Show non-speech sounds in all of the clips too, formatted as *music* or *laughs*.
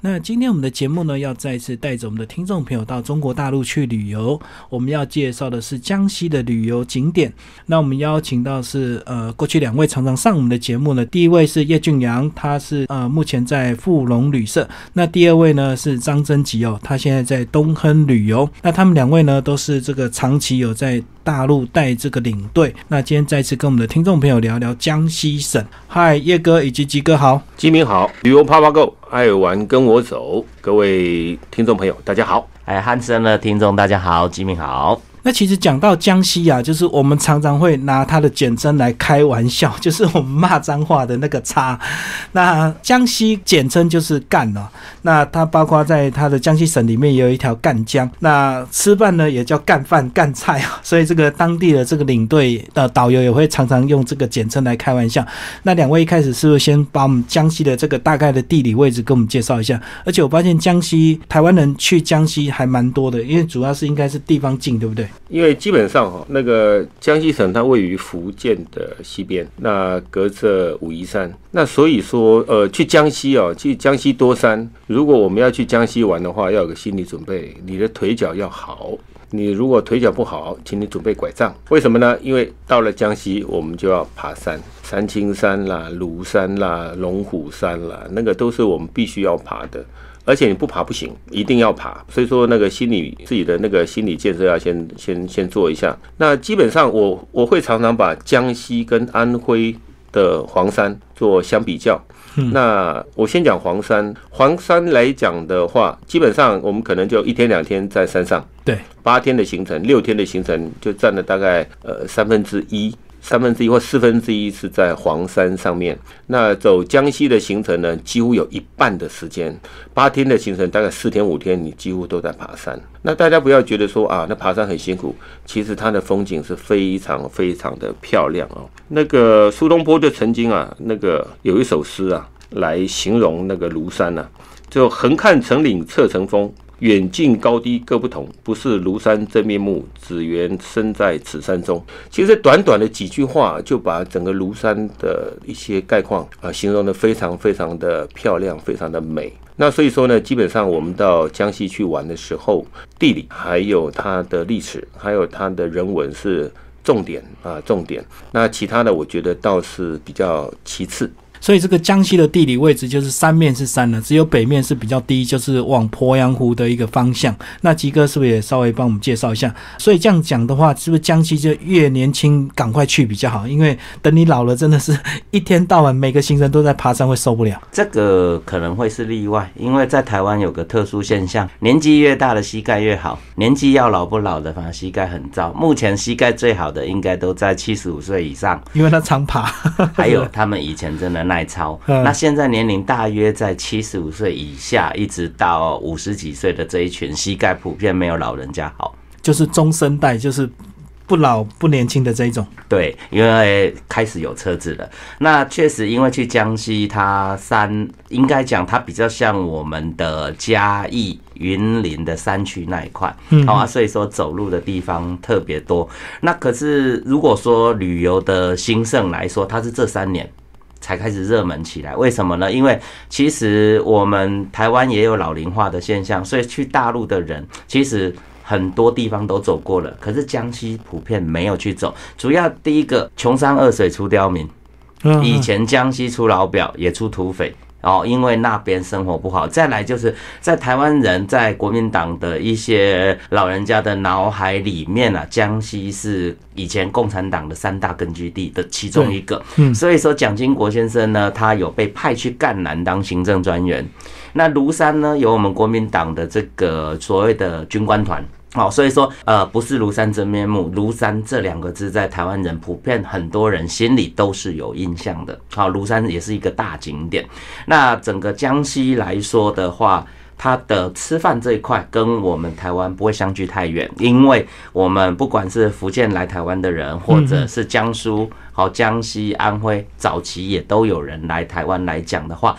那今天我们的节目呢，要再次带着我们的听众朋友到中国大陆去旅游。我们要介绍的是江西的旅游景点。那我们邀请到是呃，过去两位常常上我们的节目呢。第一位是叶俊阳，他是呃目前在富隆旅社。那第二位呢是张真吉哦，他现在在东亨旅游。那他们两位呢都是这个长期有在大陆带这个领队。那今天再次跟我们的听众朋友聊聊江西省。嗨，叶哥以及吉哥好，吉明好，旅游啪啪 Go。爱玩跟我走，各位听众朋友，大家好！哎，汉森的听众大家好，吉明好。那其实讲到江西啊，就是我们常常会拿它的简称来开玩笑，*laughs* 就是我们骂脏话的那个“叉”。那江西简称就是“赣”哦。那它包括在它的江西省里面也有一条赣江。那吃饭呢也叫赣饭、赣菜啊。*laughs* 所以这个当地的这个领队的导游也会常常用这个简称来开玩笑。那两位一开始是不是先把我们江西的这个大概的地理位置跟我们介绍一下？而且我发现江西台湾人去江西还蛮多的，因为主要是应该是地方近，对不对？因为基本上哈，那个江西省它位于福建的西边，那隔着武夷山，那所以说呃，去江西哦，去江西多山，如果我们要去江西玩的话，要有个心理准备，你的腿脚要好。你如果腿脚不好，请你准备拐杖。为什么呢？因为到了江西，我们就要爬山，三清山啦、庐山啦、龙虎山啦，那个都是我们必须要爬的。而且你不爬不行，一定要爬。所以说那个心理自己的那个心理建设要先先先做一下。那基本上我我会常常把江西跟安徽的黄山做相比较。那我先讲黄山，黄山来讲的话，基本上我们可能就一天两天在山上，对，八天的行程，六天的行程就占了大概呃三分之一。三分之一或四分之一是在黄山上面。那走江西的行程呢，几乎有一半的时间，八天的行程大概四天五天，你几乎都在爬山。那大家不要觉得说啊，那爬山很辛苦，其实它的风景是非常非常的漂亮哦。那个苏东坡就曾经啊，那个有一首诗啊，来形容那个庐山呢，就横看成岭侧成峰。远近高低各不同，不是庐山真面目，只缘身在此山中。其实短短的几句话，就把整个庐山的一些概况啊，形容的非常非常的漂亮，非常的美。那所以说呢，基本上我们到江西去玩的时候，地理还有它的历史，还有它的人文是重点啊，重点。那其他的，我觉得倒是比较其次。所以这个江西的地理位置就是三面是山了，只有北面是比较低，就是往鄱阳湖的一个方向。那吉哥是不是也稍微帮我们介绍一下？所以这样讲的话，是不是江西就越年轻赶快去比较好？因为等你老了，真的是一天到晚每个行程都在爬山，会受不了。这个可能会是例外，因为在台湾有个特殊现象，年纪越大的膝盖越好，年纪要老不老的反而膝盖很糟。目前膝盖最好的应该都在七十五岁以上，因为他常爬。还有他们以前真的。耐操，那现在年龄大约在七十五岁以下，一直到五十几岁的这一群，膝盖普遍没有老人家好，就是中生代，就是不老不年轻的这一种。对，因为开始有车子了。那确实，因为去江西，它山应该讲它比较像我们的嘉义、云林的山区那一块，好啊，所以说走路的地方特别多。那可是如果说旅游的兴盛来说，它是这三年。才开始热门起来，为什么呢？因为其实我们台湾也有老龄化的现象，所以去大陆的人其实很多地方都走过了，可是江西普遍没有去走。主要第一个，穷山恶水出刁民，以前江西出老表也出土匪。哦，因为那边生活不好，再来就是在台湾人在国民党的一些老人家的脑海里面啊，江西是以前共产党的三大根据地的其中一个。嗯，所以说蒋经国先生呢，他有被派去赣南当行政专员。那庐山呢，有我们国民党的这个所谓的军官团。好，所以说，呃，不是庐山真面目，庐山这两个字在台湾人普遍很多人心里都是有印象的。好，庐山也是一个大景点。那整个江西来说的话，它的吃饭这一块跟我们台湾不会相距太远，因为我们不管是福建来台湾的人，或者是江苏、好江西、安徽，早期也都有人来台湾来讲的话，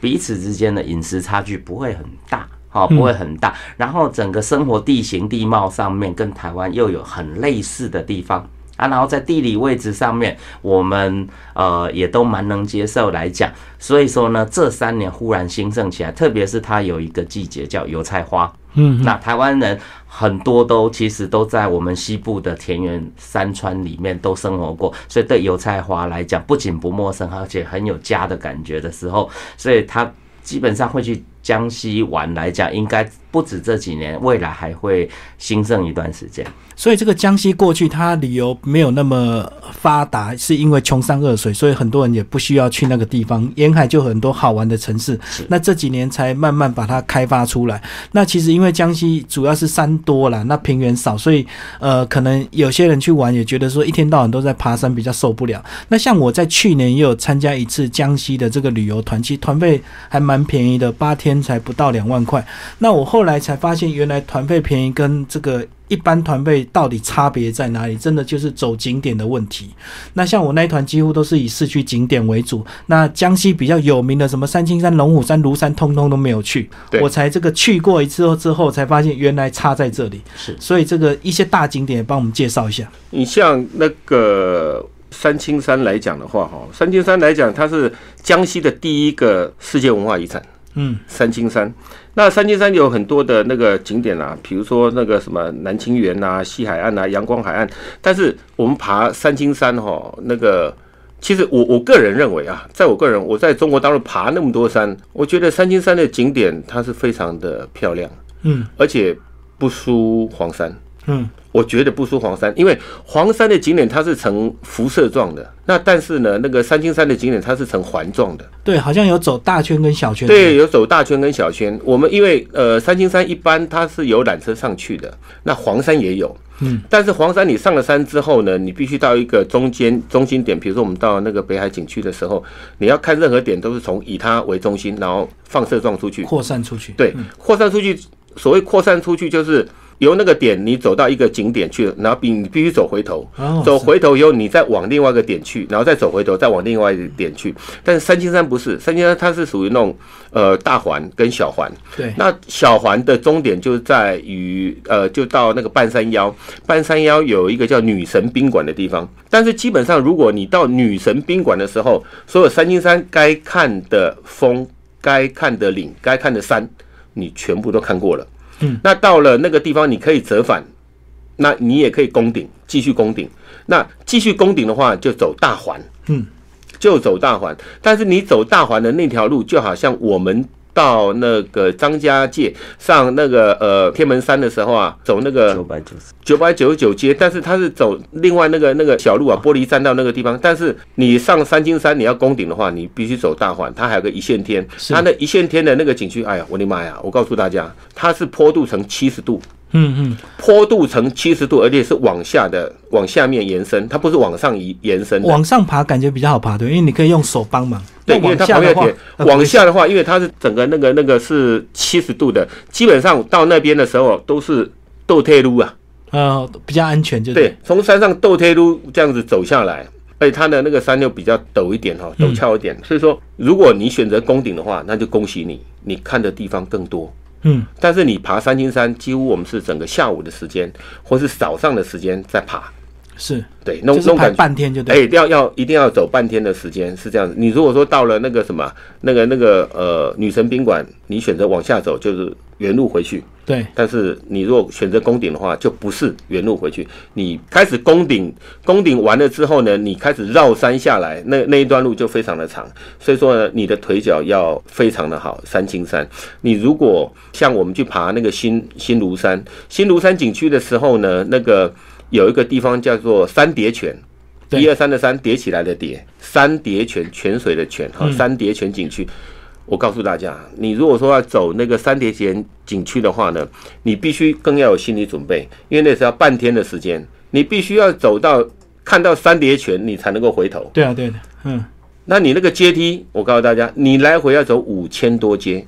彼此之间的饮食差距不会很大。好，不会很大。然后整个生活地形地貌上面跟台湾又有很类似的地方。啊，然后在地理位置上面，我们呃也都蛮能接受来讲。所以说呢，这三年忽然兴盛起来，特别是它有一个季节叫油菜花。嗯，那台湾人很多都其实都在我们西部的田园山川里面都生活过，所以对油菜花来讲不仅不陌生，而且很有家的感觉的时候，所以他基本上会去江西玩来讲，应该。不止这几年，未来还会兴盛一段时间。所以这个江西过去它旅游没有那么发达，是因为穷山恶水，所以很多人也不需要去那个地方。沿海就很多好玩的城市，那这几年才慢慢把它开发出来。那其实因为江西主要是山多啦，那平原少，所以呃，可能有些人去玩也觉得说一天到晚都在爬山比较受不了。那像我在去年也有参加一次江西的这个旅游团，其实团费还蛮便宜的，八天才不到两万块。那我后后来才发现，原来团费便宜跟这个一般团费到底差别在哪里？真的就是走景点的问题。那像我那一团几乎都是以市区景点为主。那江西比较有名的什么三清山、龙虎山、庐山，通通都没有去。我才这个去过一次后之后，才发现原来差在这里。是，所以这个一些大景点帮我们介绍一下。你像那个三清山来讲的话，哈，三清山来讲，它是江西的第一个世界文化遗产。嗯，三清山。那三清山有很多的那个景点啊，比如说那个什么南清园啊、西海岸啊、阳光海岸。但是我们爬三清山哈，那个其实我我个人认为啊，在我个人我在中国大陆爬那么多山，我觉得三清山的景点它是非常的漂亮，嗯，而且不输黄山。嗯，我觉得不输黄山，因为黄山的景点它是呈辐射状的，那但是呢，那个三清山的景点它是呈环状的。对，好像有走大圈跟小圈。对，有走大圈跟小圈。我们因为呃，三清山一般它是有缆车上去的，那黄山也有。嗯。但是黄山你上了山之后呢，你必须到一个中间中心点，比如说我们到那个北海景区的时候，你要看任何点都是从以它为中心，然后放射状出去，扩散出去。对，扩散出去。所谓扩散出去就是。由那个点，你走到一个景点去，然后必你必须走回头，走回头以后，你再往另外一个点去，然后再走回头，再往另外一个点去。但是三清山不是，三清山它是属于那种呃大环跟小环。对，那小环的终点就在于呃，就到那个半山腰，半山腰有一个叫女神宾馆的地方。但是基本上，如果你到女神宾馆的时候，所有三清山该看的峰、该看的岭、该看的山，你全部都看过了。那到了那个地方，你可以折返，那你也可以攻顶，继续攻顶。那继续攻顶的话，就走大环，嗯，就走大环。但是你走大环的那条路，就好像我们。到那个张家界上那个呃天门山的时候啊，走那个九百九十九百九十九街，但是它是走另外那个那个小路啊，玻璃栈道那个地方。但是你上三清山，你要攻顶的话，你必须走大环，它还有个一线天，它那一线天的那个景区，哎呀，我的妈呀！我告诉大家，它是坡度成七十度。嗯嗯，坡度呈七十度，而且是往下的，往下面延伸，它不是往上移延伸。往上爬感觉比较好爬，对，因为你可以用手帮忙。对，因为它旁边铁。往下的话，因为它是整个那个那个是七十度的，基本上到那边的时候都是斗退路啊。呃，比较安全，就对。从山上斗退路这样子走下来，而且它的那个山又比较陡一点哈，陡峭一点，所以说如果你选择攻顶的话，那就恭喜你，你看的地方更多。嗯，但是你爬三清山，几乎我们是整个下午的时间，或是早上的时间在爬，是对，弄弄感半天就对，哎，要要一定要走半天的时间是这样子。你如果说到了那个什么，那个那个呃女神宾馆，你选择往下走就是。原路回去，对。但是你如果选择攻顶的话，就不是原路回去。你开始攻顶，攻顶完了之后呢，你开始绕山下来，那那一段路就非常的长。所以说呢，你的腿脚要非常的好。三清山，你如果像我们去爬那个新新庐山，新庐山景区的时候呢，那个有一个地方叫做三叠泉，一二三的三叠起来的叠，三叠泉泉水的泉哈，三叠泉景区。我告诉大家，你如果说要走那个三叠泉景区的话呢，你必须更要有心理准备，因为那是要半天的时间，你必须要走到看到三叠泉，你才能够回头。对啊，对的，嗯。那你那个阶梯，我告诉大家，你来回要走五千多阶，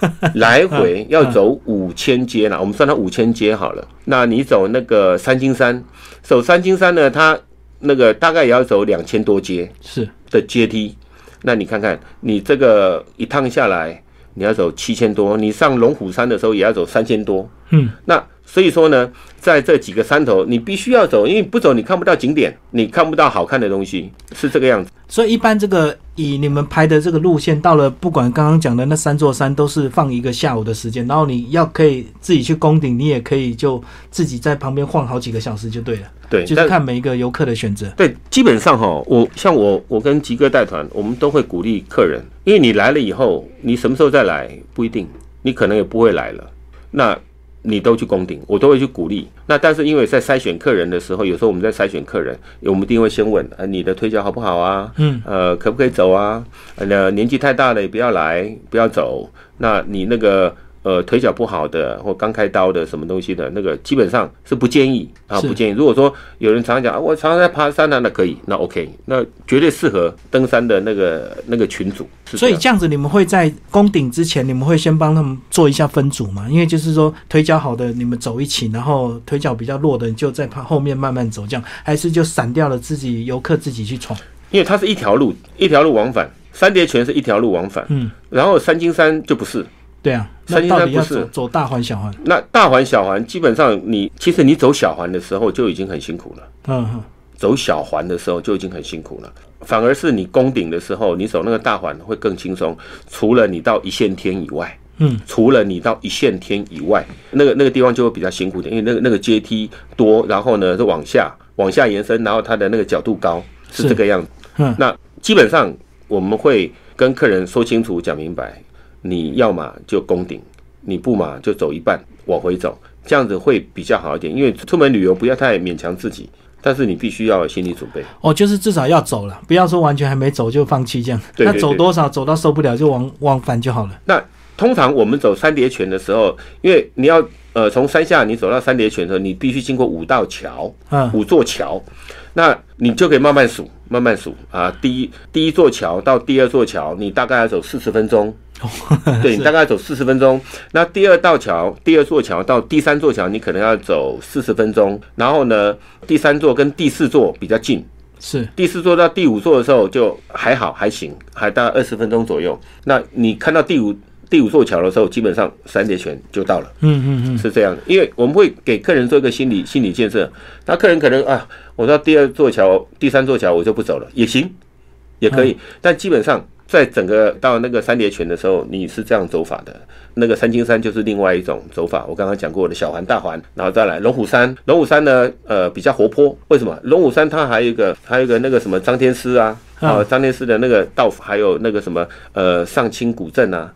*laughs* 来回要走五千阶了，我们算它五千阶好了。那你走那个三清山，走三清山呢，它那个大概也要走两千多阶是的阶梯。那你看看，你这个一趟下来，你要走七千多，你上龙虎山的时候也要走三千多。嗯，那所以说呢，在这几个山头，你必须要走，因为不走你看不到景点，你看不到好看的东西，是这个样子。所以一般这个以你们拍的这个路线，到了不管刚刚讲的那三座山，都是放一个下午的时间，然后你要可以自己去攻顶，你也可以就自己在旁边晃好几个小时就对了。对，就是看每一个游客的选择。对，基本上哈，我像我我跟吉哥带团，我们都会鼓励客人，因为你来了以后，你什么时候再来不一定，你可能也不会来了。那你都去攻顶，我都会去鼓励。那但是因为在筛选客人的时候，有时候我们在筛选客人，我们一定会先问：呃，你的推脚好不好啊？嗯，呃，可不可以走啊？呃，年纪太大了也不要来，不要走。那你那个。呃，腿脚不好的或刚开刀的什么东西的那个，基本上是不建议啊，不建议。如果说有人常常讲啊，我常常在爬山呢，那可以，那 OK，那绝对适合登山的那个那个群组。所以这样子，你们会在攻顶之前，你们会先帮他们做一下分组吗？因为就是说腿脚好的你们走一起，然后腿脚比较弱的就在后面慢慢走，这样还是就散掉了自己游客自己去闯？因为它是一条路，一条路往返，三叠泉是一条路往返，嗯，然后三金山就不是。对啊，那到底要走走大环小环？那大环小环基本上你其实你走小环的时候就已经很辛苦了。嗯哼，走小环的时候就已经很辛苦了，反而是你攻顶的时候，你走那个大环会更轻松。除了你到一线天以外，嗯，除了你到一线天以外，那个那个地方就会比较辛苦点，因为那个那个阶梯多，然后呢就往下往下延伸，然后它的那个角度高，是这个样子。嗯，那基本上我们会跟客人说清楚讲明白。你要么就攻顶，你不嘛就走一半往回走，这样子会比较好一点。因为出门旅游不要太勉强自己，但是你必须要有心理准备。哦，就是至少要走了，不要说完全还没走就放弃这样。那走多少走到受不了就往往返就好了。那通常我们走三叠泉的时候，因为你要呃从山下你走到三叠泉的时候，你必须经过五道桥，嗯，五座桥。那你就可以慢慢数，慢慢数啊。第一第一座桥到第二座桥，你大概要走四十分钟。*laughs* 对你大概走四十分钟。那第二道桥、第二座桥到第三座桥，你可能要走四十分钟。然后呢，第三座跟第四座比较近，是第四座到第五座的时候就还好，还行，还大概二十分钟左右。那你看到第五。第五座桥的时候，基本上三叠泉就到了。嗯嗯嗯，是这样的，因为我们会给客人做一个心理心理建设。那客人可能啊，我到第二座桥、第三座桥我就不走了，也行，也可以。但基本上在整个到那个三叠泉的时候，你是这样走法的。那个三清山就是另外一种走法。我刚刚讲过的小环、大环，然后再来龙虎山。龙虎山呢，呃，比较活泼。为什么？龙虎山它还有一个，还有一个那个什么张天师啊，啊，张天师的那个道，还有那个什么呃上清古镇啊。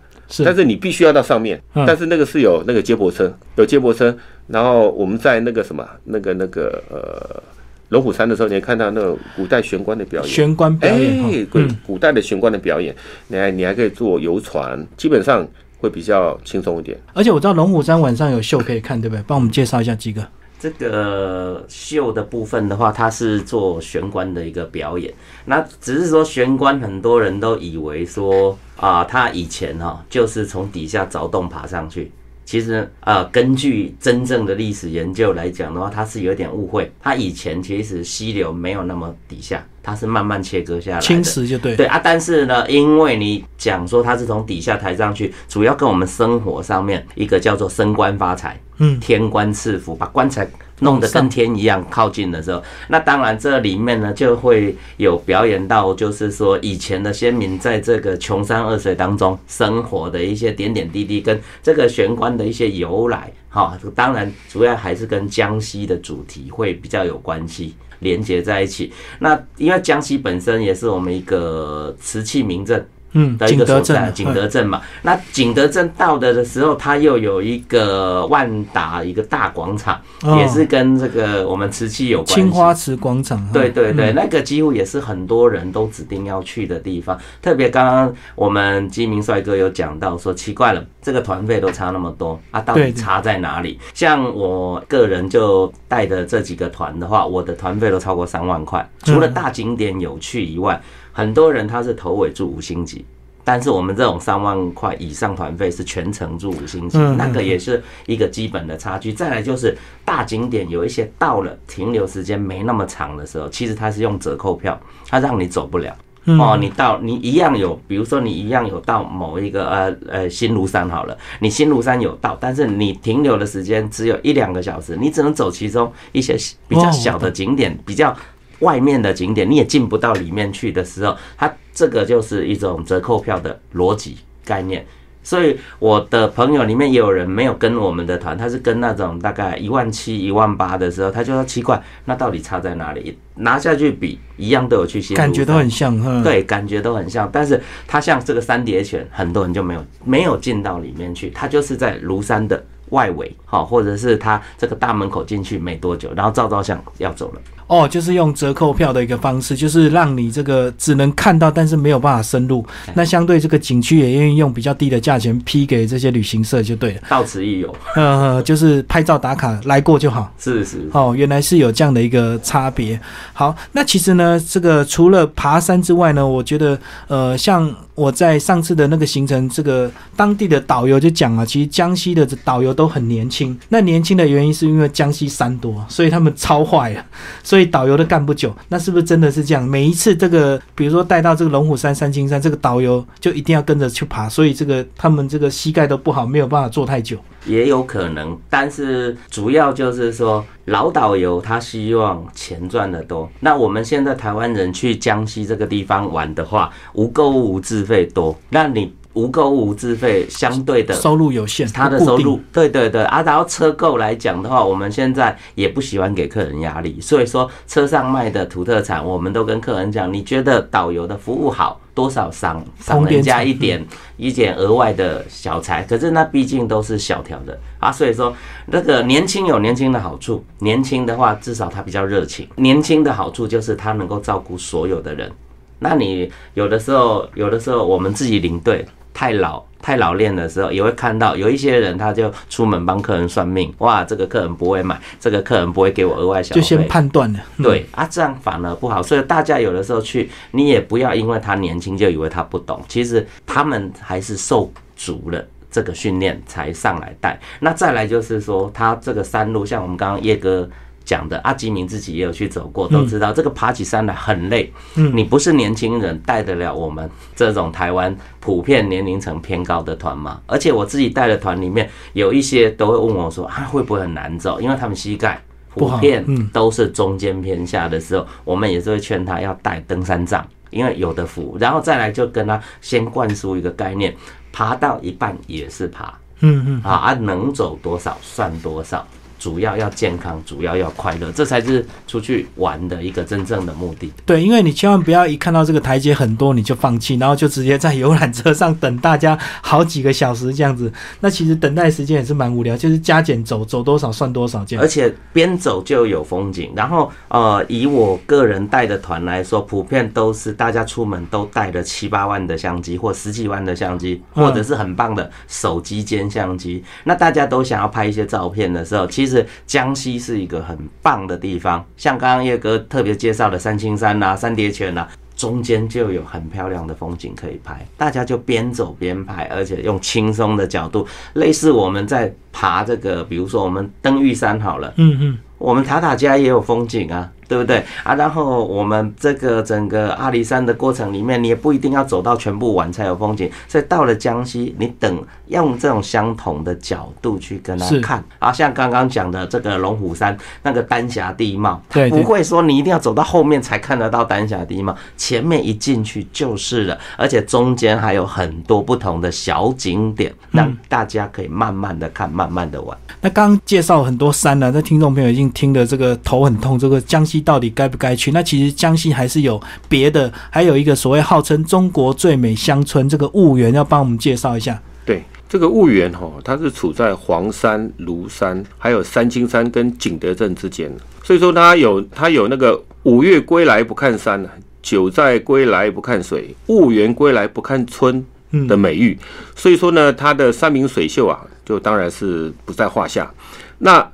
但是你必须要到上面，但是那个是有那个接驳车，有接驳车。然后我们在那个什么，那个那个呃龙虎山的时候，你看到那个古代玄关的表演，玄关表演，哎，古古代的玄关的表演，你还你还可以坐游船，基本上会比较轻松一点。而且我知道龙虎山晚上有秀可以看，对不对？帮我们介绍一下几个。这个秀的部分的话，它是做玄关的一个表演。那只是说玄关，很多人都以为说啊，他以前哈就是从底下凿洞爬上去。其实呃，根据真正的历史研究来讲的话，他是有点误会。他以前其实溪流没有那么底下，它是慢慢切割下来的，侵蚀就对。对啊，但是呢，因为你讲说它是从底下抬上去，主要跟我们生活上面一个叫做升官发财，嗯，天官赐福，把棺材。弄得跟天一样靠近的时候，那当然这里面呢就会有表演到，就是说以前的先民在这个穷山恶水当中生活的一些点点滴滴，跟这个玄关的一些由来，哈，当然主要还是跟江西的主题会比较有关系，连接在一起。那因为江西本身也是我们一个瓷器名镇。嗯，的一个所在，景德镇嘛。那景德镇到的的时候，它又有一个万达一个大广场，也是跟这个我们瓷器有关系。青花瓷广场，对对对，那个几乎也是很多人都指定要去的地方。特别刚刚我们基明帅哥有讲到说，奇怪了，这个团费都差那么多啊，到底差在哪里？像我个人就带的这几个团的话，我的团费都超过三万块，除了大景点有去以外。很多人他是头尾住五星级，但是我们这种三万块以上团费是全程住五星级，那个也是一个基本的差距。再来就是大景点有一些到了停留时间没那么长的时候，其实它是用折扣票，它让你走不了。哦，你到你一样有，比如说你一样有到某一个呃呃新庐山好了，你新庐山有到，但是你停留的时间只有一两个小时，你只能走其中一些比较小的景点，比较外面的景点，你也进不到里面去的时候，它这个就是一种折扣票的逻辑概念。所以我的朋友里面也有人没有跟我们的团，他是跟那种大概一万七、一万八的时候，他就说奇怪，那到底差在哪里？拿下去比，一样都有去新感觉都很像，对，感觉都很像。但是它像这个三叠泉，很多人就没有没有进到里面去，它就是在庐山的外围，好，或者是他这个大门口进去没多久，然后照照相要走了。哦，就是用折扣票的一个方式，就是让你这个只能看到，但是没有办法深入。那相对这个景区也愿意用比较低的价钱批给这些旅行社就对了。到此一游，呃，就是拍照打卡来过就好。是是。哦，原来是有这样的一个差别。好，那其实呢，这个除了爬山之外呢，我觉得呃，像我在上次的那个行程，这个当地的导游就讲了，其实江西的导游都很年轻。那年轻的原因是因为江西山多，所以他们超坏了，所以。导游都干不久，那是不是真的是这样？每一次这个，比如说带到这个龙虎山、三清山，这个导游就一定要跟着去爬，所以这个他们这个膝盖都不好，没有办法坐太久。也有可能，但是主要就是说老导游他希望钱赚得多。那我们现在台湾人去江西这个地方玩的话，无购物无自费多，那你。无购物自费，相对的收入有限，他的收入对对对。啊，然后车购来讲的话，我们现在也不喜欢给客人压力，所以说车上卖的土特产，我们都跟客人讲，你觉得导游的服务好，多少赏赏人家一点一点额外的小财，可是那毕竟都是小条的。啊，所以说那个年轻有年轻的好处，年轻的话至少他比较热情，年轻的好处就是他能够照顾所有的人，那你有的时候有的时候我们自己领队。太老太老练的时候，也会看到有一些人，他就出门帮客人算命，哇，这个客人不会买，这个客人不会给我额外小费，就先判断了。对啊，这样反而不好。所以大家有的时候去，你也不要因为他年轻就以为他不懂，其实他们还是受足了这个训练才上来带。那再来就是说，他这个山路，像我们刚刚叶哥。讲的阿基明自己也有去走过，都知道这个爬起山来很累。嗯，你不是年轻人带得了我们这种台湾普遍年龄层偏高的团吗？而且我自己带的团里面有一些都会问我说啊，会不会很难走？因为他们膝盖普遍都是中间偏下的时候，我们也是会劝他要带登山杖，因为有的扶。然后再来就跟他先灌输一个概念，爬到一半也是爬。嗯嗯，啊，能走多少算多少。主要要健康，主要要快乐，这才是出去玩的一个真正的目的。对，因为你千万不要一看到这个台阶很多你就放弃，然后就直接在游览车上等大家好几个小时这样子。那其实等待时间也是蛮无聊，就是加减走，走多少算多少这样。而且边走就有风景。然后呃，以我个人带的团来说，普遍都是大家出门都带了七八万的相机，或十几万的相机，或者是很棒的手机兼相机。那大家都想要拍一些照片的时候，其实。是江西是一个很棒的地方，像刚刚叶哥特别介绍的三清山呐、三叠泉呐，中间就有很漂亮的风景可以拍，大家就边走边拍，而且用轻松的角度，类似我们在爬这个，比如说我们登玉山好了，嗯嗯，我们塔塔家也有风景啊。对不对啊？然后我们这个整个阿里山的过程里面，你也不一定要走到全部完才有风景。所以到了江西，你等用这种相同的角度去跟他看啊，像刚刚讲的这个龙虎山那个丹霞地貌，对，不会说你一定要走到后面才看得到丹霞地貌，前面一进去就是了，而且中间还有很多不同的小景点，让大家可以慢慢的看，慢慢的玩。那刚刚介绍很多山呢，那听众朋友已经听得这个头很痛，这个江西。到底该不该去？那其实江西还是有别的，还有一个所谓号称中国最美乡村，这个婺源要帮我们介绍一下。对，这个婺源哈，它是处在黄山、庐山，还有三清山跟景德镇之间，所以说它有它有那个五岳归来不看山，九寨归来不看水，婺源归来不看村的美誉。所以说呢，它的山明水秀啊，就当然是不在话下。那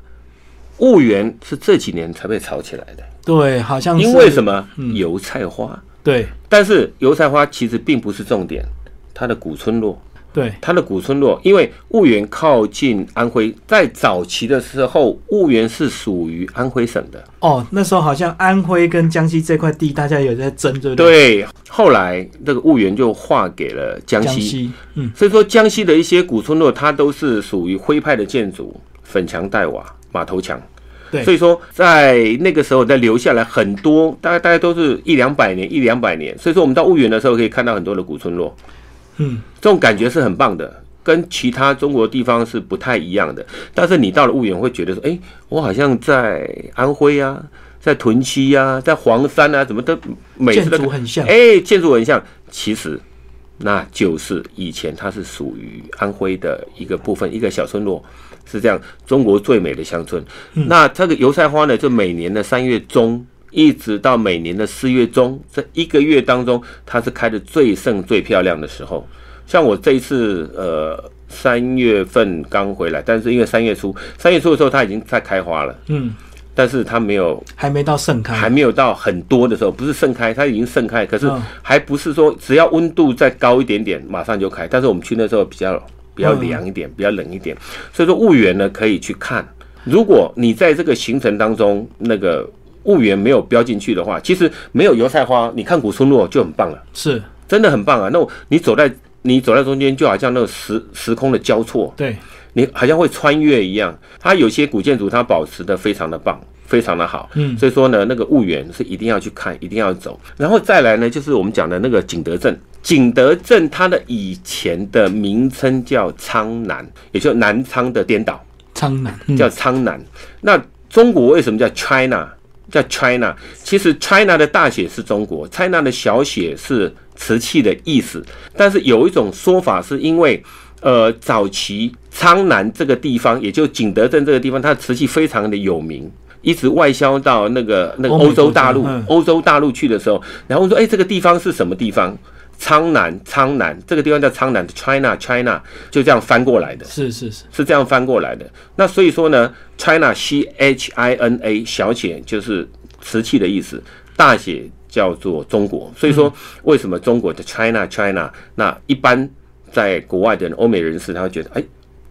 婺源是这几年才被炒起来的。对，好像因为什么油菜花？对，但是油菜花其实并不是重点，它的古村落对，它的古村落，因为婺源靠近安徽，在早期的时候，婺源是属于安徽省的。哦，那时候好像安徽跟江西这块地，大家有在争，对不对？对，后来这个婺源就划给了江西，江西，嗯，所以说江西的一些古村落，它都是属于徽派的建筑，粉墙黛瓦、马头墙。对所以说在那个时候，再留下来很多，大概大概都是一两百年，一两百年。所以说我们到婺源的时候，可以看到很多的古村落。嗯，这种感觉是很棒的，跟其他中国地方是不太一样的。但是你到了婺源，会觉得说，哎、我好像在安徽啊，在屯溪啊，在黄山啊，怎么都每次建都筑很像，哎、建筑很像。其实那就是以前它是属于安徽的一个部分，一个小村落。是这样，中国最美的乡村。那这个油菜花呢，就每年的三月中一直到每年的四月中，这一个月当中，它是开的最盛、最漂亮的时候。像我这一次，呃，三月份刚回来，但是因为三月初，三月初的时候它已经在开花了，嗯，但是它没有还没到盛开，还没有到很多的时候，不是盛开，它已经盛开，可是嗯还不是说只要温度再高一点点，马上就开。但是我们去那时候比较比较凉一点，比较冷一点，所以说婺源呢可以去看。如果你在这个行程当中，那个婺源没有标进去的话，其实没有油菜花，你看古村落就很棒了，是真的很棒啊。那我你走在你走在中间，就好像那个时时空的交错，对，你好像会穿越一样。它有些古建筑它保持的非常的棒，非常的好。嗯所以说呢，那个婺源是一定要去看，一定要走。然后再来呢，就是我们讲的那个景德镇。景德镇它的以前的名称叫苍南，也就南昌的颠倒，苍南，嗯叫苍南。那中国为什么叫 China？叫 China，其实 China 的大写是中国，China 的小写是瓷器的意思。但是有一种说法是因为，呃，早期苍南这个地方，也就景德镇这个地方，它的瓷器非常的有名。一直外销到那个那个欧洲大陆欧洲大陆去的时候，然后说，哎、这个地方是什么地方？苍南，苍南，这个地方叫苍南，China China，就这样翻过来的。是是是，是这样翻过来的。那所以说呢，China C H I N A 小写就是瓷器的意思，大写叫做中国。所以说，为什么中国的 China China？那一般在国外的欧美人士他会觉得，哎，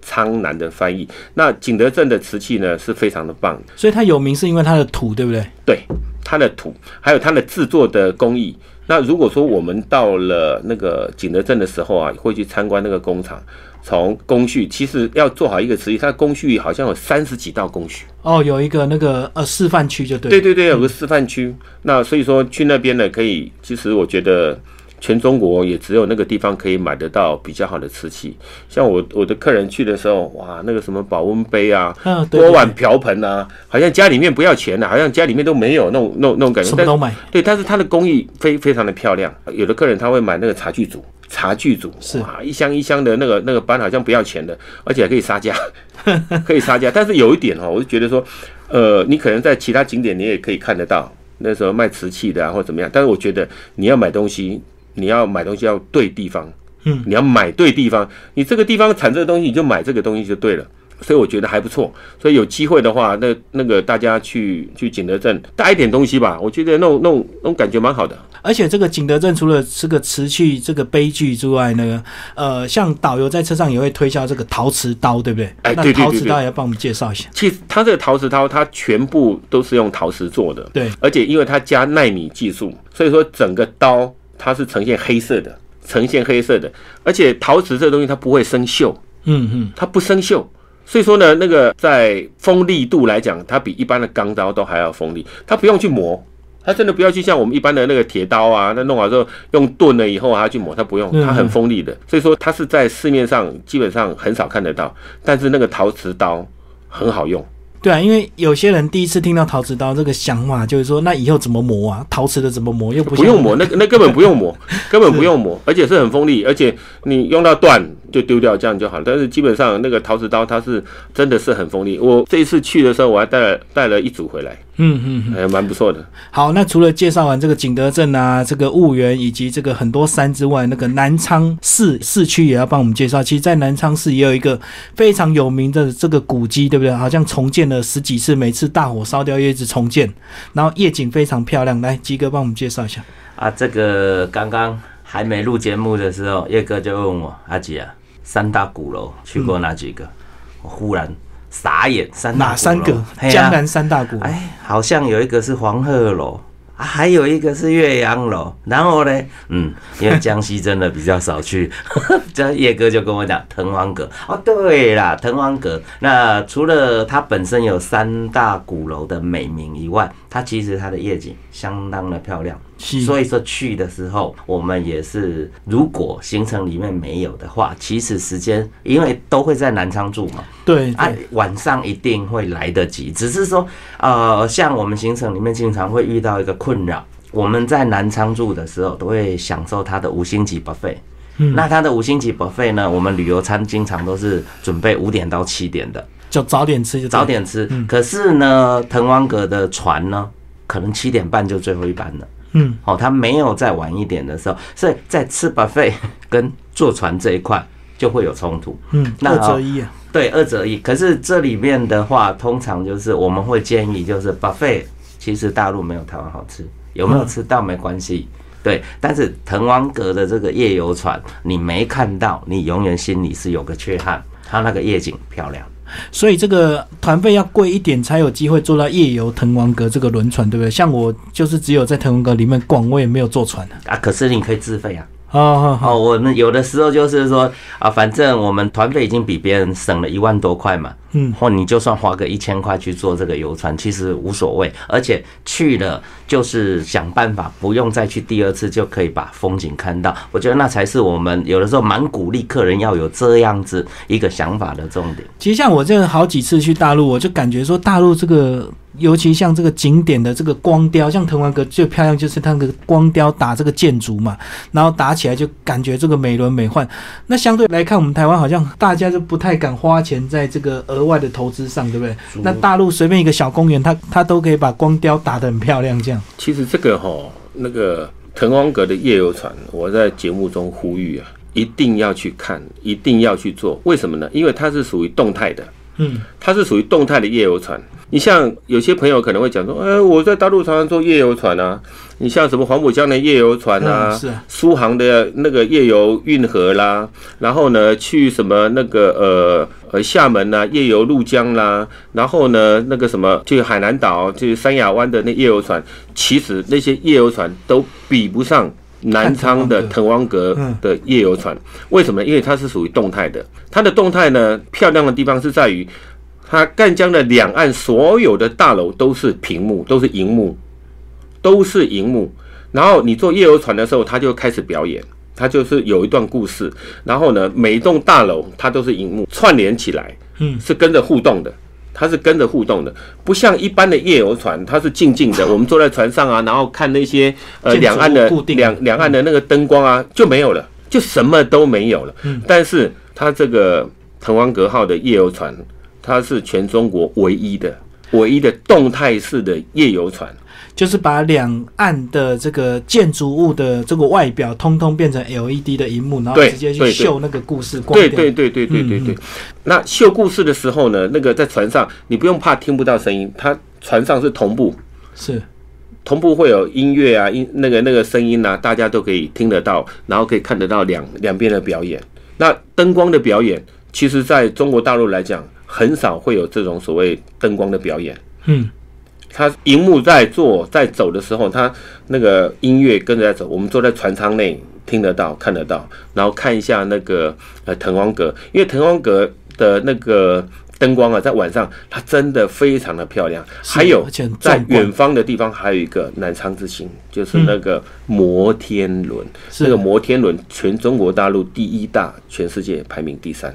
苍南的翻译。那景德镇的瓷器呢是非常的棒，所以它有名是因为它的土，对不对？对它的土，还有它的制作的工艺。那如果说我们到了那个景德镇的时候啊，会去参观那个工厂，从工序，其实要做好一个瓷器，它的工序好像有三十几道工序。哦，有一个那个呃示范区就对了，对对对，有个示范区。那所以说去那边呢，可以，其实我觉得全中国也只有那个地方可以买得到比较好的瓷器。像我我的客人去的时候，哇，那个什么保温杯啊，锅对碗瓢盆啊，好像家里面不要钱的、好像家里面都没有那种那种那种感觉。但什么都买，对，但是它的工艺非非常的漂亮。有的客人他会买那个茶具组，茶具组是啊，一箱一箱的那个那个班好像不要钱的，而且还可以杀价，*laughs* 可以杀价。但是有一点哦，我就觉得说，呃，你可能在其他景点你也可以看得到，那时候卖瓷器的啊或怎么样。但是我觉得你要买东西，你要买东西要对地方，嗯，你要买对地方，你这个地方产这个东西，你就买这个东西就对了。所以我觉得还不错，所以有机会的话，那那个大家去去景德镇带一点东西吧，我觉得那种那种那种感觉蛮好的。而且这个景德镇除了这个瓷器、这个悲剧之外呢，呃，像导游在车上也会推销这个陶瓷刀，对不对？哎对对对对陶瓷刀也要帮我们介绍一下。其实它这个陶瓷刀，它全部都是用陶瓷做的，对，而且因为它加纳米技术，所以说整个刀它是呈现黑色的，呈现黑色的，而且陶瓷这个东西它不会生锈，嗯嗯，它不生锈。所以说呢，那个在锋利度来讲，它比一般的钢刀都还要锋利，它不用去磨，它真的不要去像我们一般的那个铁刀啊，那弄好之后用钝了以后还要去磨，它不用，它很锋利的。所以说它是在市面上基本上很少看得到，但是那个陶瓷刀很好用。对啊，因为有些人第一次听到陶瓷刀这个想法，就是说那以后怎么磨啊？陶瓷的怎么磨？又不像不用磨，那个那根本不用磨，根本不用磨，而且是很锋利，而且你用到断就丢掉，这样就好了。但是基本上那个陶瓷刀它是真的是很锋利。我这一次去的时候，我还带了带了一组回来，嗯嗯嗯。还蛮不错的。好，那除了介绍完这个景德镇啊，这个婺源以及这个很多山之外，那个南昌市市区也要帮我们介绍。其实，在南昌市也有一个非常有名的这个古迹，对不对？好像重建了十几次，每次大火烧掉又一直重建，然后夜景非常漂亮。来，鸡哥帮我们介绍一下。。，啊，这个刚刚还没录节目的时候，叶哥就问我阿吉啊，三大鼓楼去过哪几个？我忽然傻眼，三大哪三个？江南三大鼓楼。哎，好像有一个是黄鹤楼。啊还有一个是岳阳楼，然后呢，嗯，因为江西真的比较少去，*laughs* 这叶哥就跟我讲滕王阁。哦，对啦，滕王阁。那除了它本身有三大鼓楼的美名以外，它其实它的夜景相当的漂亮。是所以说去的时候，我们也是，如果行程里面没有的话，其实时间因为都会在南昌住嘛，啊对对，，晚上一定会来得及。只是说，呃，像我们行程里面经常会遇到一个困扰，我们在南昌住的时候都会享受它的五星级 buffet。嗯那它的五星级 buffet 呢，我们旅游餐经常都是准备五点到七点的，就早点吃就早。点吃。可是呢，滕王阁的船呢，可能七点半就最后一班了。嗯，哦，他没有再晚一点的时候，所以在吃 buffet *laughs* 跟坐船这一块就会有冲突。嗯，那二择一啊。对，二择一。可是这里面的话，通常就是我们会建议，就是 buffet，其实大陆没有台湾好吃，有没有吃到没关系。对，但是滕王阁的这个夜游船，你没看到，你永远心里是有个缺憾。它那个夜景漂亮，所以这个团费要贵一点，才有机会坐到夜游滕王阁这个轮船，对不对？像我就是只有在滕王阁里面逛，我也没有坐船的。啊，可是你可以自费啊。好好好，哦，我们有的时候就是说啊，反正我们团费已经比别人省了一万多块嘛，嗯，或你就算花个一千块去做这个游船，其实无所谓，而且去了就是想办法不用再去第二次就可以把风景看到。我觉得那才是我们有的时候蛮鼓励客人要有这样子一个想法的重点。其实像我这个好几次去大陆，我就感觉说大陆这个，尤其像这个景点的这个光雕，像滕王阁最漂亮就是它那个光雕打这个建筑嘛，然后打起来就感觉这个美轮美奂。那相对来看，我们台湾好像大家就不太敢花钱在这个额外的投资上，对不对？那大陆随便一个小公园，它它都可以把光雕打得很漂亮，这样。其实这个哈、那个滕王阁的夜游船，我在节目中呼吁啊，一定要去看，一定要去做。为什么呢？因为它是属于动态的，嗯，它是属于动态的夜游船。你像有些朋友可能会讲说，哎，我在大陆常常坐夜游船啊。你像什么黄浦江的夜游船啊，嗯是啊苏杭的那个夜游运河啦，然后呢去什么那个呃呃厦门呐、夜游鹭江啦，然后呢那个什么去海南岛去三亚湾的那夜游船，其实那些夜游船都比不上南昌的滕王阁嗯的夜游船。为什么？因为它是属于动态的，它的动态呢漂亮的地方是在于。它赣江的两岸所有的大楼都是屏幕，都是荧幕，都是荧幕。然后你坐夜游船的时候，它就开始表演，它就是有一段故事。然后呢，每一栋大楼它都是荧幕串联起来，嗯是跟着互动的。它是跟着互动的，不像一般的夜游船，它是静静的。*laughs* 我们坐在船上啊，然后看那些呃两岸的两两岸的那个灯光啊，就没有了，就什么都没有了。嗯但是它这个滕王阁号的夜游船，它是全中国唯一的、唯一的动态式的夜游船。就是把两岸的这个建筑物的这个外表，通通变成 LED 的荧幕，然后直接去秀那个故事光对。对对对对对对。嗯那秀故事的时候呢，那个在船上，你不用怕听不到声音，它船上是同步，是同步会有音乐啊，音那个那个声音啊，大家都可以听得到，然后可以看得到两两边的表演。那灯光的表演，其实在中国大陆来讲，很少会有这种所谓灯光的表演。嗯，它荧幕在做在走的时候，它那个音乐跟着在走，我们坐在船舱内听得到、看得到，然后看一下那个呃滕王阁，因为滕王阁的那个灯光啊，在晚上它真的非常的漂亮。还有在远方的地方还有一个南昌之星，就是那个摩天轮，那个摩天轮全中国大陆第一大，全世界排名第三。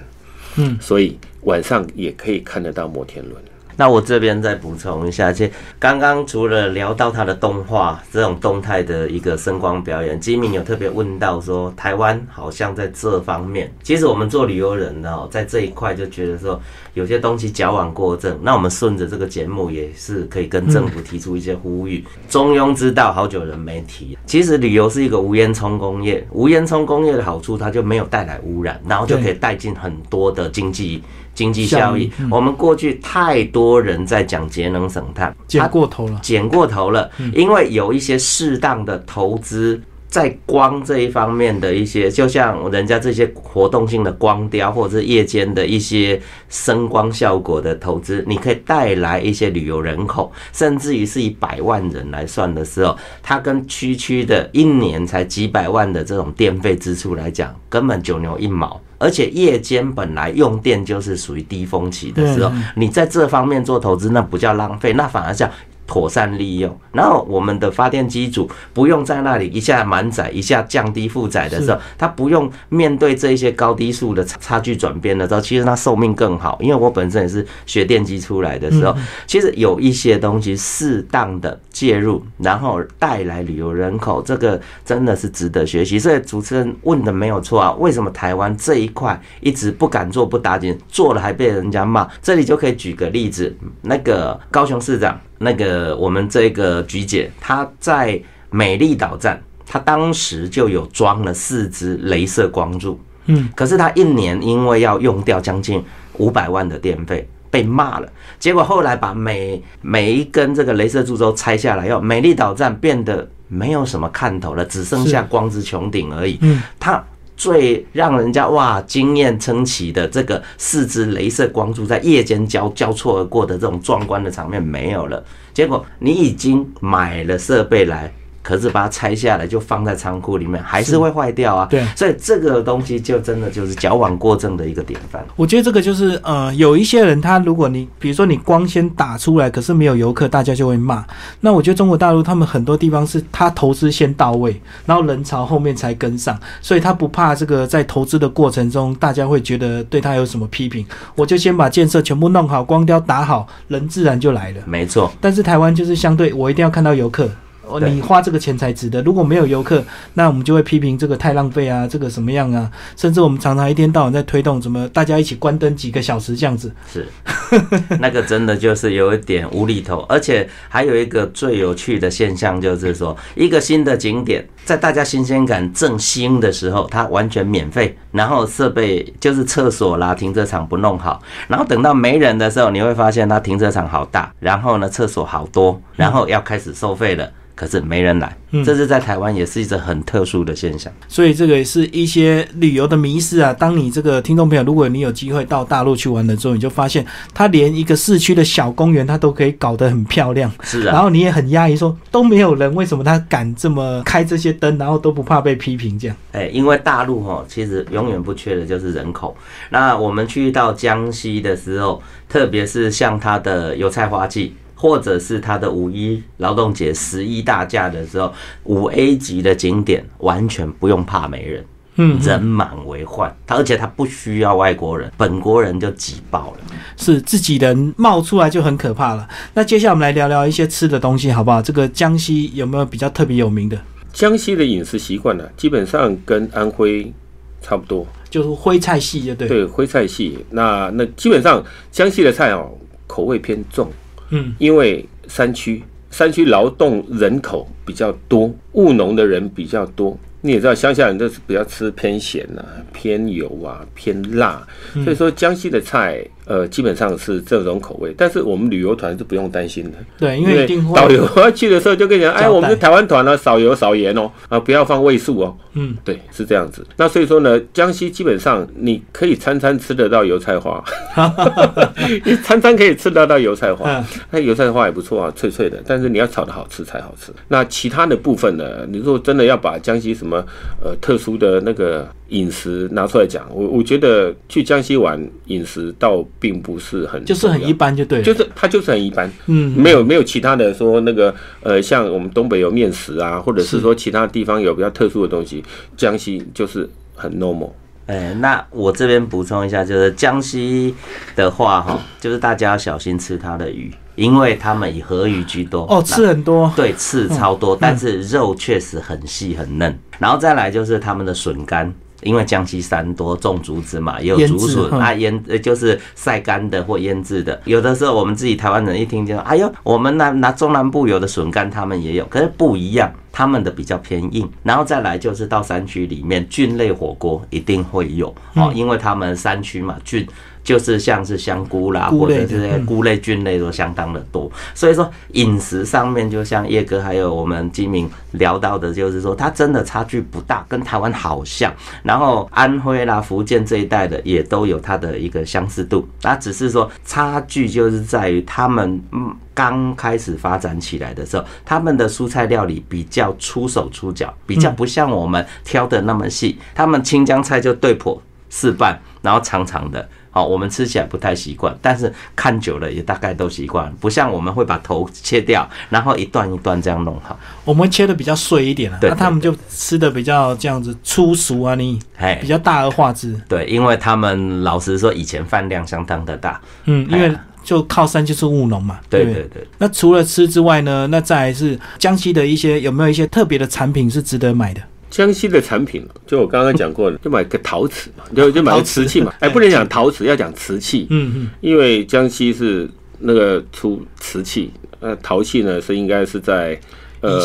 嗯，所以晚上也可以看得到摩天轮。那我这边再补充一下，就刚刚除了聊到他的动画这种动态的一个声光表演，吉米有特别问到说，台湾好像在这方面，其实我们做旅游人的，在这一块就觉得说有些东西矫枉过正。那我们顺着这个节目也是可以跟政府提出一些呼吁。中庸之道，好久人没提。其实旅游是一个无烟囱工业，无烟囱工业的好处，它就没有带来污染，然后就可以带进很多的经济。经济效益，我们过去太多人在讲节能省碳，剪它过头了。减过头了，因为有一些适当的投资在光这一方面的一些，就像人家这些活动性的光雕，或者是夜间的一些声光效果的投资，你可以带来一些旅游人口，甚至于是以百万人来算的时候，它跟区区的一年才几百万的这种电费支出来讲，根本九牛一毛。而且夜间本来用电就是属于低峰期的时候，你在这方面做投资，那不叫浪费，那反而叫。妥善利用，然后我们的发电机组不用在那里一下满载，一下降低负载的时候，它不用面对这一些高低速的差距转变的时候，其实它寿命更好。因为我本身也是学电机出来的时候，其实有一些东西适当的介入，然后带来旅游人口，这个真的是值得学习。所以主持人问的没有错啊，为什么台湾这一块一直不敢做、不打紧，做了还被人家骂？这里就可以举个例子，那个高雄市长。那个我们这个菊姐，她在美丽岛站，她当时就有装了四支镭射光柱，嗯，可是她一年因为要用掉将近五百万的电费，被骂了。结果后来把每每一根这个镭射柱都拆下来，要美丽岛站变得没有什么看头了，只剩下光之穹顶而已。嗯，它。最让人家哇惊艳称奇的这个四支镭射光柱在夜间交交错而过的这种壮观的场面没有了，结果你已经买了设备来。可是把它拆下来就放在仓库里面，还是会坏掉啊。对，所以这个东西就真的就是矫枉过正的一个典范。我觉得这个就是呃，有一些人他如果你比如说你光先打出来，可是没有游客，大家就会骂。那我觉得中国大陆他们很多地方是他投资先到位，然后人潮后面才跟上，所以他不怕这个在投资的过程中大家会觉得对他有什么批评，我就先把建设全部弄好，光雕打好，人自然就来了。没错。但是台湾就是相对，我一定要看到游客。哦，你花这个钱才值得。如果没有游客，那我们就会批评这个太浪费啊，这个什么样啊？甚至我们常常一天到晚在推动，怎么大家一起关灯几个小时这样子？是，*laughs* 那个真的就是有一点无厘头。而且还有一个最有趣的现象，就是说一个新的景点，在大家新鲜感正兴的时候，它完全免费，然后设备就是厕所啦、停车场不弄好，然后等到没人的时候，你会发现它停车场好大，然后呢厕所好多，然后要开始收费了。可是没人来，这是在台湾也是一个很特殊的现象。所以这个也是一些旅游的迷失啊。当你这个听众朋友，如果你有机会到大陆去玩的时候，你就发现他连一个市区的小公园，他都可以搞得很漂亮。是啊，然后你也很压抑，说都没有人，为什么他敢这么开这些灯，然后都不怕被批评这样？哎，因为大陆哈，其实永远不缺的就是人口。那我们去到江西的时候，特别是像它的油菜花季。或者是他的五一劳动节、十一大假的时候，五 A 级的景点完全不用怕没人，嗯，人满为患。他而且他不需要外国人，本国人就挤爆了，是自己人冒出来就很可怕了。那接下来我们来聊聊一些吃的东西，好不好？这个江西有没有比较特别有名的？江西的饮食习惯呢，基本上跟安徽差不多，就是徽菜系，就对。对，徽菜系。那那基本上江西的菜哦，口味偏重。嗯，因为山区，山区劳动人口比较多，务农的人比较多。你也知道，乡下人都是比较吃偏咸啊、偏油啊、偏辣，所以说江西的菜，呃，基本上是这种口味。但是我们旅游团是不用担心的，对，因为导游去的时候就跟你讲，哎，我们是台湾团呢，少油少盐哦，啊，不要放味素哦。嗯，对，是这样子。那所以说呢，江西基本上你可以餐餐吃得到油菜花，*laughs* 你餐餐可以吃得到油菜花，那油菜花也不错啊，脆脆的。但是你要炒的好吃才好吃。那其他的部分呢，你如果真的要把江西什么呃特殊的那个饮食拿出来讲，我我觉得去江西玩饮食倒并不是很，就是很一般就对，就是它就是很一般，嗯，没有没有其他的说那个呃像我们东北有面食啊，或者是说其他地方有比较特殊的东西。江西就是很 normal，哎，那我这边补充一下，就是江西的话哈，就是大家要小心吃它的鱼，因为他们以河鱼居多。哦，刺很多，对，刺超多，但是肉确实很细很嫩。然后再来就是他们的笋干，因为江西山多种竹子嘛，也有竹笋啊，腌呃就是晒干的或腌制的。有的时候我们自己台湾人一听就，哎呦，我们拿拿中南部有的笋干，他们也有，可是不一样。他们的比较偏硬，然后再来就是到山区里面菌类火锅一定会有哦，因为他们山区嘛菌。就是像是香菇啦，或者这些菇类、菌类都相当的多，所以说饮食上面，就像叶哥还有我们金明聊到的，就是说它真的差距不大，跟台湾好像。然后安徽啦、福建这一带的也都有它的一个相似度，那只是说差距就是在于他们嗯刚开始发展起来的时候，他们的蔬菜料理比较出手出脚，比较不像我们挑的那么细，他们青江菜就对破四瓣，然后长长的。好，我们吃起来不太习惯，但是看久了也大概都习惯，不像我们会把头切掉，然后一段一段这样弄好。我们切的比较碎一点啊，那他们就吃的比较这样子粗俗啊，你哎，比较大而化之。对，因为他们老实说，以前饭量相当的大，嗯，因为就靠山就是务农嘛。对对对。那除了吃之外呢，那再是江西的一些有没有一些特别的产品是值得买的？江西的产品，就我刚刚讲过的，就买个陶瓷嘛，就就买个瓷器嘛。哎，不能讲陶瓷，要讲瓷器。嗯嗯。因为江西是那个出瓷器，呃，陶器呢是应该是在呃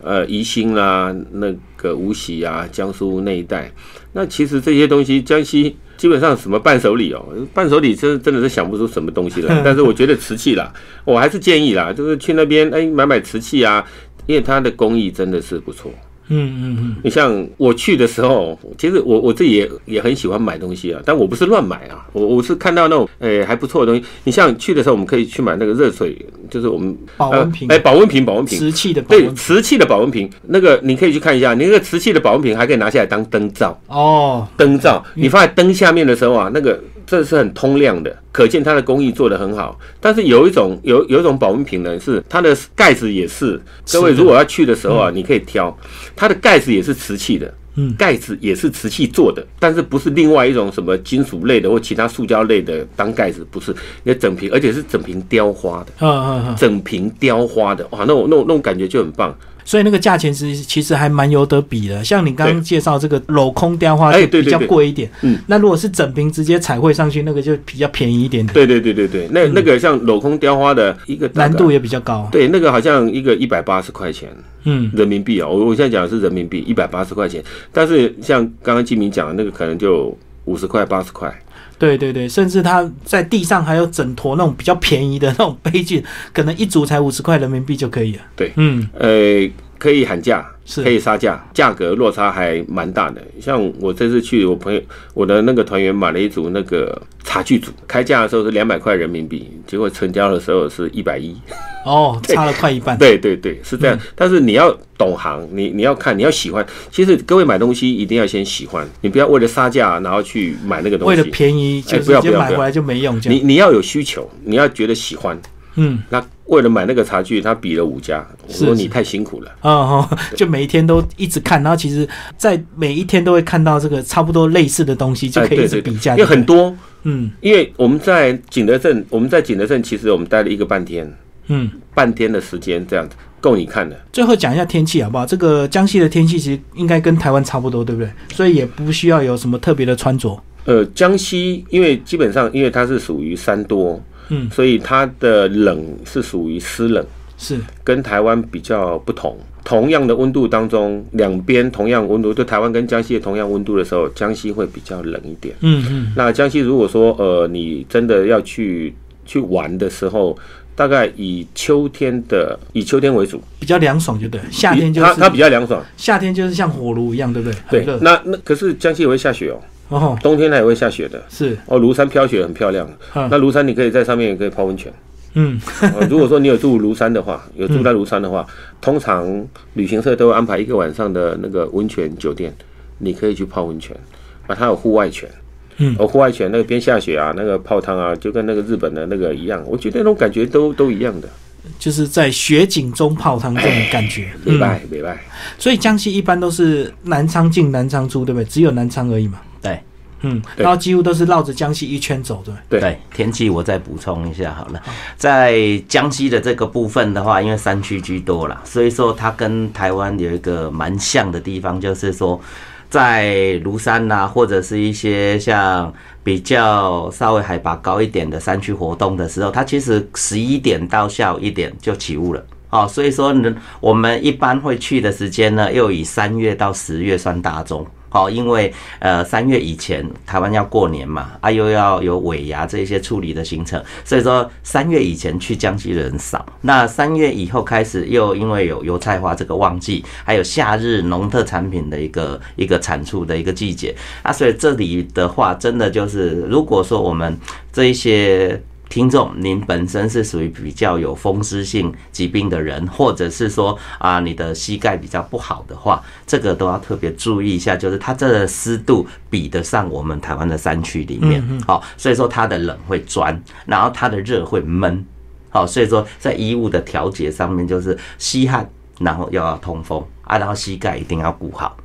呃宜兴啦，那个无锡啊，江苏那一带。那其实这些东西，江西基本上什么伴手礼哦，伴手礼真真的是想不出什么东西来。*laughs* 但是我觉得瓷器啦，我还是建议啦，就是去那边哎买买瓷器啊，因为它的工艺真的是不错。嗯嗯嗯，你像我去的时候，其实我我自己也也很喜欢买东西啊，但我不是乱买啊，我我是看到那种诶还不错的东西。你像去的时候，我们可以去买那个热水，就是我们保温瓶，哎，保温瓶，保温瓶，瓷器的，对，瓷器的保温瓶，那个你可以去看一下，你那个瓷器的保温瓶还可以拿下来当灯罩哦，灯罩，你放在灯下面的时候啊，那个。这是很通亮的，可见它的工艺做得很好。但是有一种有有一种保温瓶呢，是它的盖子也是。各位如果要去的时候啊，你可以挑，它的盖子也是瓷器的，嗯，盖子也是瓷器做的，但是不是另外一种什么金属类的或其他塑胶类的当盖子，不是，那整瓶，而且是整瓶雕花的，嗯嗯嗯，整瓶雕花的，哇，那种那种那种感觉就很棒。所以那个价钱实其实还蛮有得比的，像你刚刚介绍这个镂空雕花就比较贵一点，嗯，那如果是整瓶直接彩绘上去，那个就比较便宜一点。对对对对对，那那个像镂空雕花的一个难度也比较高，对，那个好像一个一百八十块钱，嗯，人民币啊，我我现在讲的是人民币一百八十块钱，但是像刚刚金明讲的那个可能就五十块八十块。对对对，甚至他在地上还有整坨那种比较便宜的那种杯具，可能一组才五十块人民币就可以了。对，嗯，呃，可以喊价，是可以杀价，价格落差还蛮大的。像我这次去，我朋友我的那个团员买了一组那个茶具组，开价的时候是两百块人民币，结果成交的时候是一百一。哦，*laughs* 差了快一半。对对对，是这样。但是你要懂行，你你要看，你要喜欢。其实各位买东西一定要先喜欢，你不要为了杀价然后去买那个东西。为了便宜就不要不要买回来就没用。你你要有需求，你要觉得喜欢。嗯。那为了买那个茶具，他比了五家，我说你太辛苦了。哦，*laughs* 就每一天都一直看，然后其实，在每一天都会看到这个差不多类似的东西，就可以一直比价。因为很多，嗯，因为我们在景德镇，我们在景德镇其实我们待了一个半天。嗯，半天的时间这样子够你看的。最后讲一下天气好不好？这个江西的天气其实应该跟台湾差不多，对不对？所以也不需要有什么特别的穿着。呃，江西因为基本上因为它是属于山多，嗯，所以它的冷是属于湿冷，是跟台湾比较不同。同样的温度当中，两边同样温度，就台湾跟江西的同样温度的时候，江西会比较冷一点。嗯嗯。那江西如果说呃，你真的要去去玩的时候。大概以秋天的以秋天为主，比较凉爽，就对。夏天就它它比较凉爽，夏天就是像火炉一样，对不对？对。那那可是江西也会下雪哦，哦，冬天它也会下雪的。是哦，庐山飘雪很漂亮。那庐山你可以在上面也可以泡温泉。嗯，如果说你有住庐山的话，*laughs* 有住在庐山的话，通常旅行社都会安排一个晚上的那个温泉酒店，你可以去泡温泉，啊，它有户外泉。嗯，哦，户外泉那个边下雪啊，那个泡汤啊，就跟那个日本的那个一样，我觉得那种感觉都都一样的，就是在雪景中泡汤这种感觉，明白明白。所以江西一般都是南昌进南昌出，对不对？只有南昌而已嘛。对，嗯，然后几乎都是绕着江西一圈走，对。对，天气我再补充一下好了，在江西的这个部分的话，因为山区居多啦，所以说它跟台湾有一个蛮像的地方，就是说。在庐山呐，或者是一些像比较稍微海拔高一点的山区活动的时候，它其实十一点到下午一点就起雾了。哦，所以说呢，我们一般会去的时间呢，又以三月到十月算大中。好，因为呃三月以前台湾要过年嘛，啊又要有尾牙这些处理的行程，所以说三月以前去江西的人少。那三月以后开始，又因为有油菜花这个旺季，还有夏日农特产品的一个一个产出的一个季节啊，所以这里的话，真的就是如果说我们这一些。听众，您本身是属于比较有风湿性疾病的人，或者是说啊，你的膝盖比较不好的话，这个都要特别注意一下，就是它这个湿度比得上我们台湾的山区里面，好，所以说它的冷会钻，然后它的热会闷，好，所以说在衣物的调节上面，就是吸汗，然后又要通风啊，然后膝盖一定要顾好。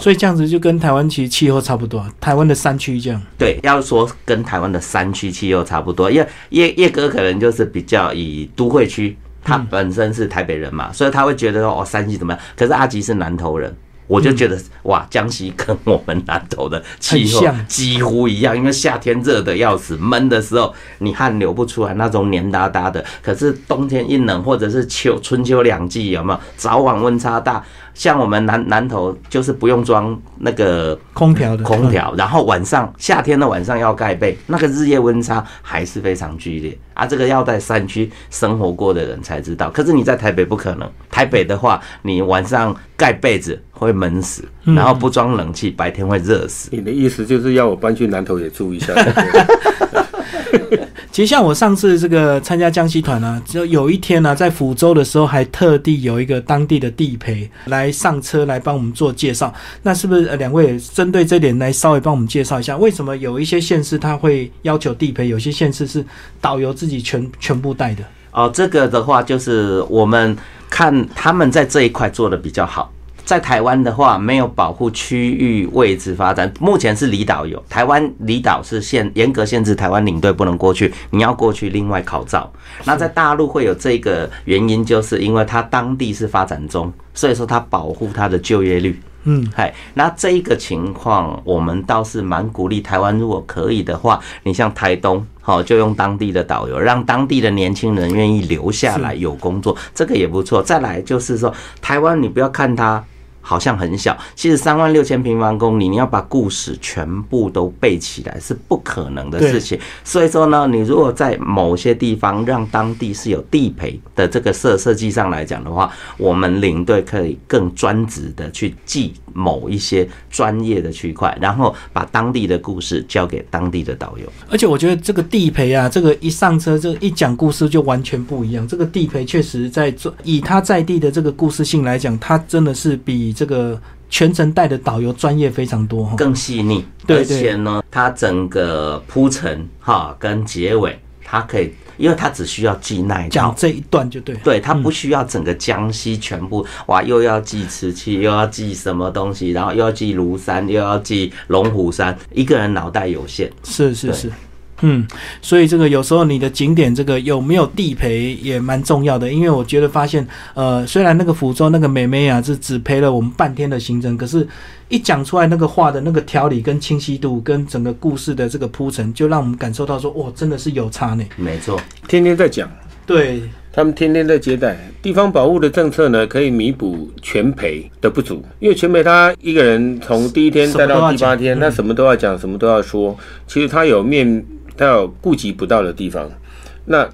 所以这样子就跟台湾其实气候差不多，台湾的山区这样。对，要说跟台湾的山区气候差不多，因为叶叶哥可能就是比较以都会区，他本身是台北人嘛，所以他会觉得说哦，山西怎么样？可是阿吉是南投人。我就觉得哇，江西跟我们南投的气候几乎一样，因为夏天热的要死，闷的时候你汗流不出来，那种黏哒哒的。可是冬天一冷，或者是秋春秋两季，有没有早晚温差大？像我们南南头就是不用装那个空调的空调，然后晚上夏天的晚上要盖被，那个日夜温差还是非常剧烈啊。这个要在山区生活过的人才知道。可是你在台北不可能，台北的话，你晚上盖被子。会闷死，然后不装冷气，白天会热死。你的意思就是要我搬去南头也住一下？*laughs* *laughs* 其实像我上次这个参加江西团呢，就有一天呢，在福州的时候，还特地有一个当地的地陪来上车来帮我们做介绍。那是不是两位针对这点来稍微帮我们介绍一下，为什么有一些县市他会要求地陪，有些县市是导游自己全全部带的？哦，这个的话就是我们看他们在这一块做的比较好。在台湾的话，没有保护区域位置发展，目前是离岛有。台湾离岛是限严格限制，台湾领队不能过去，你要过去另外考照。那在大陆会有这个原因，就是因为它当地是发展中，所以说它保护它的就业率。嗯，嗨，那这一个情况，我们倒是蛮鼓励台湾，如果可以的话，你像台东，好，就用当地的导游，让当地的年轻人愿意留下来有工作，这个也不错。再来就是说，台湾你不要看它。好像很小，其实三万六千平方公里，你要把故事全部都背起来是不可能的事情。所以说呢，你如果在某些地方让当地是有地陪的这个设设计上来讲的话，我们领队可以更专职的去记某一些专业的区块，然后把当地的故事交给当地的导游。而且我觉得这个地陪啊，这个一上车这一讲故事就完全不一样。这个地陪确实在做，以他在地的这个故事性来讲，他真的是比。这个全程带的导游专业非常多哈，更细腻，而且呢，它整个铺陈哈跟结尾，它可以，因为它只需要记那一讲这一段就对，对，它不需要整个江西全部哇，又要记瓷器，又要记什么东西，然后又要记庐山，又要记龙虎山，一个人脑袋有限，是是是。嗯，所以这个有时候你的景点这个有没有地陪也蛮重要的，因为我觉得发现，呃，虽然那个福州那个美眉啊是只陪了我们半天的行程，可是，一讲出来那个话的那个条理跟清晰度跟整个故事的这个铺陈，就让我们感受到说，哇，真的是有差呢。没错，天天在讲，对他们天天在接待。地方保护的政策呢，可以弥补全陪的不足，因为全陪他一个人从第一天带到第八天，他什么都要讲，什么都要说，其实他有面。他有顾及不到的地方，那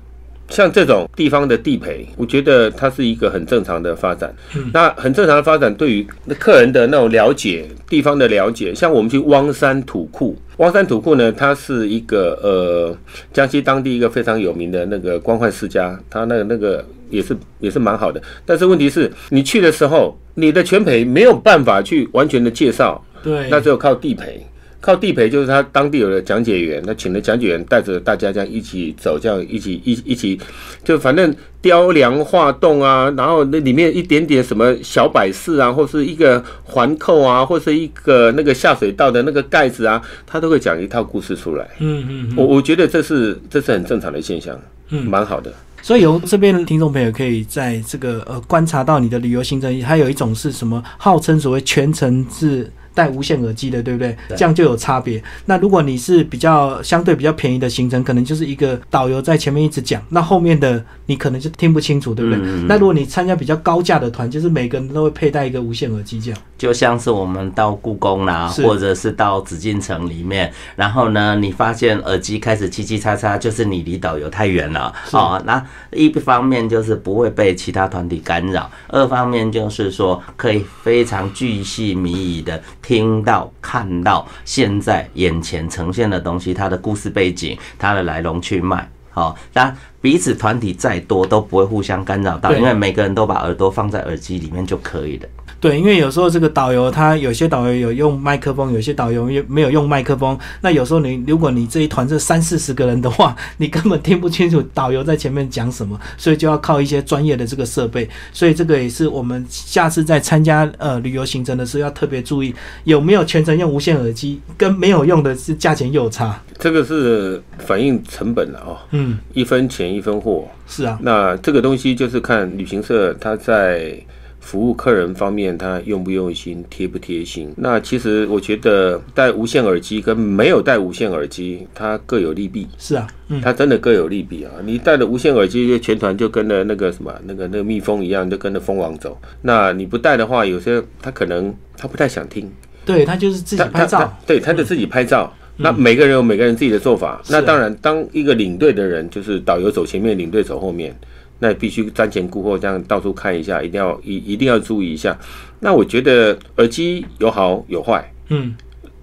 像这种地方的地陪，我觉得它是一个很正常的发展。那很正常的发展，对于客人的那种了解，地方的了解，像我们去汪山土库，汪山土库呢，它是一个呃江西当地一个非常有名的那个官宦世家，他那个那个也是也是蛮好的。但是问题是你去的时候，你的全陪没有办法去完全的介绍，对，那只有靠地陪。靠地陪就是他当地有的讲解员，他请的讲解员带着大家这样一起走，这样一起一一起，就反正雕梁画栋啊，然后那里面一点点什么小摆饰啊，或是一个环扣啊，或是一个那个下水道的那个盖子啊，他都会讲一套故事出来。嗯嗯，我我觉得这是这是很正常的现象，嗯，蛮好的。所以由这边的听众朋友可以在这个呃观察到你的旅游行程，还有一种是什么号称所谓全程是。戴无线耳机的，对不对？这样就有差别。那如果你是比较相对比较便宜的行程，可能就是一个导游在前面一直讲，那后面的你可能就听不清楚，对不对？嗯嗯嗯那如果你参加比较高价的团，就是每个人都会佩戴一个无线耳机，这样。就像是我们到故宫啦，或者是到紫禁城里面，然后呢，你发现耳机开始叽叽喳喳，就是你离导游太远了是哦。那一方面就是不会被其他团体干扰，二方面就是说可以非常巨细靡遗的听到、看到现在眼前呈现的东西，它的故事背景、它的来龙去脉。好、当然彼此团体再多都不会互相干扰到，因为每个人都把耳朵放在耳机里面就可以了。对，因为有时候这个导游他有些导游有用麦克风，有些导游也没有用麦克风。那有时候你如果你这一团这三四十个人的话，你根本听不清楚导游在前面讲什么，所以就要靠一些专业的这个设备。所以这个也是我们下次在参加呃旅游行程的时候要特别注意，有没有全程用无线耳机，跟没有用的是价钱又有差。这个是反映成本了哦，嗯，一分钱一分货。是啊，那这个东西就是看旅行社他在服务客人方面，他用不用心，贴不贴心。那其实我觉得戴无线耳机跟没有戴无线耳机，它各有利弊。是啊，嗯，它真的各有利弊啊！你戴了无线耳机，全团就跟着那个什么那个那个蜜蜂一样，就跟着蜂王走。那你不戴的话，有些他可能他不太想听，对他就是自己拍照对，他就自己拍照。那每个人有每个人自己的做法。那当然，当一个领队的人，就是导游走前面，领队走后面，那必须瞻前顾后，这样到处看一下，一定要一一定要注意一下。那我觉得耳机有好有坏，嗯，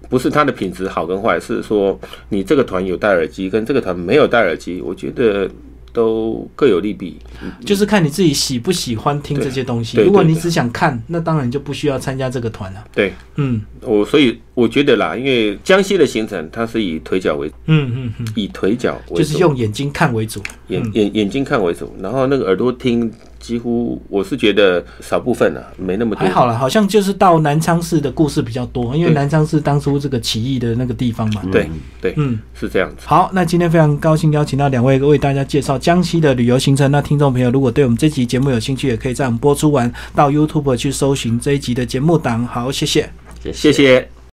不是它的品质好跟坏，是说你这个团有戴耳机，跟这个团没有戴耳机，我觉得都各有利弊。就是看你自己喜不喜欢听这些东西。如果你只想看，那当然就不需要参加这个团了。对嗯我，所以我觉得啦，因为江西的行程它是以腿脚为嗯嗯嗯，以腿脚为主，就是用眼睛看为主。眼嗯眼眼睛看为主，然后那个耳朵听，几乎我是觉得少部分啊，没那么多。还好了，好像就是到南昌市的故事比较多，因为南昌市当初这个起义的那个地方嘛。对对，嗯，是这样子。好，那今天非常高兴邀请到两位为大家介绍江西的旅游行程。那听众朋友如果对我们这集节目有兴趣，也可以在我们播出完到 YouTube 去搜寻这一集的节目档。好，谢谢。谢谢。